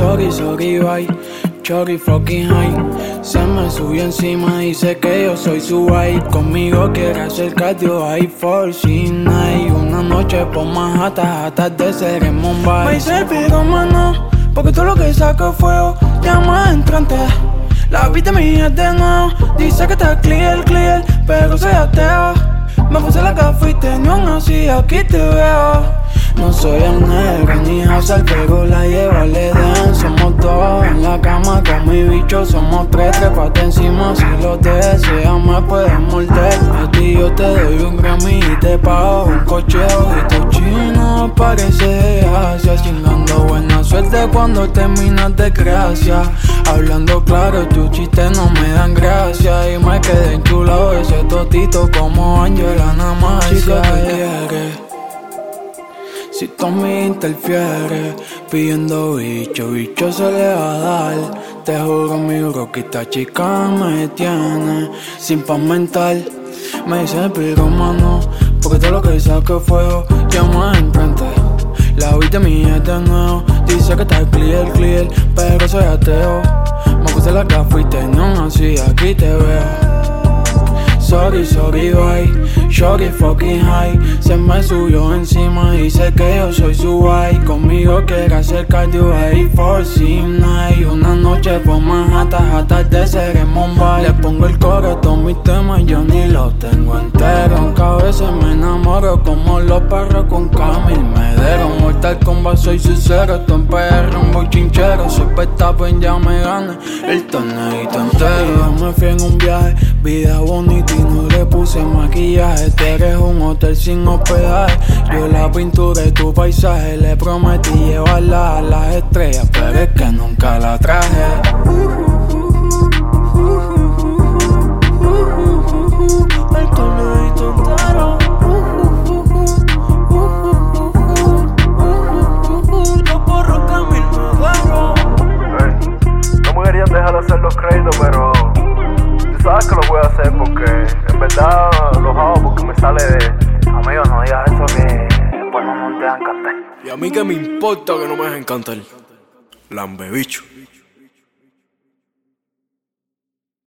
Sorry, sorry, bye. Chori fucking high. Se me subió encima, dice que yo soy su wife. Conmigo quiere hacer cardio, hay force night. Una noche por Manhattan, hasta de ser en Mumbai. Me hice mano, porque todo lo que saco fuego, llama entrante. La vida mía es de nuevo, dice que está clear, clear, pero soy ateo. Me puse la cafita y aún así aquí te veo. No soy el negro ni Hazard, pero la lleva la cama con mi bicho, somos tres, trepate encima si lo deseas me puedes morder. A ti yo te doy un Grammy y te pago un cocheo y tu chino parece de Asia, chingando buena suerte cuando terminas de gracia. Hablando claro, tus chistes no me dan gracia y me quedé enchulado ese totito como Angela Namasia. Chico, si Tommy interfiere, pidiendo bicho, bicho se le va a dar. Te juro, mi bro, que esta chica me tiene sin paz mental. Me dice el mano, porque todo lo que saque fuego, me enfrente. La vida mía es de nuevo, dice que está clear, clear, pero soy ateo. Me puse la gafa y tengo así, aquí te veo. Sorry, sorry, bye. Shorty fucking high. Se me subió encima y sé que yo soy su guay. Conmigo quiere hacer cardio ahí for night. Una noche por Manhattan hasta de ser en Mumbai. Le pongo el coro a todos mis temas, yo ni los tengo enteros. Aunque a veces me enamoro como los perros con Camil Medero. Mortal Kombat soy sincero, esto en PR, un bochinchero. Soy en ya me gane el torneito entero. Me fui en un viaje, vida bonita no le puse maquillaje. Este eres un hotel sin hospedaje. Yo la pintura y tu paisaje. Le prometí llevarla a las estrellas, pero es que nunca la traje. Créditos, pero sabes que lo voy a hacer porque en verdad los hago porque me sale de. Amigo, no digas eso que después no, te va a encantar. Y a mí que me importa que no me dejen cantar. Lambe bicho.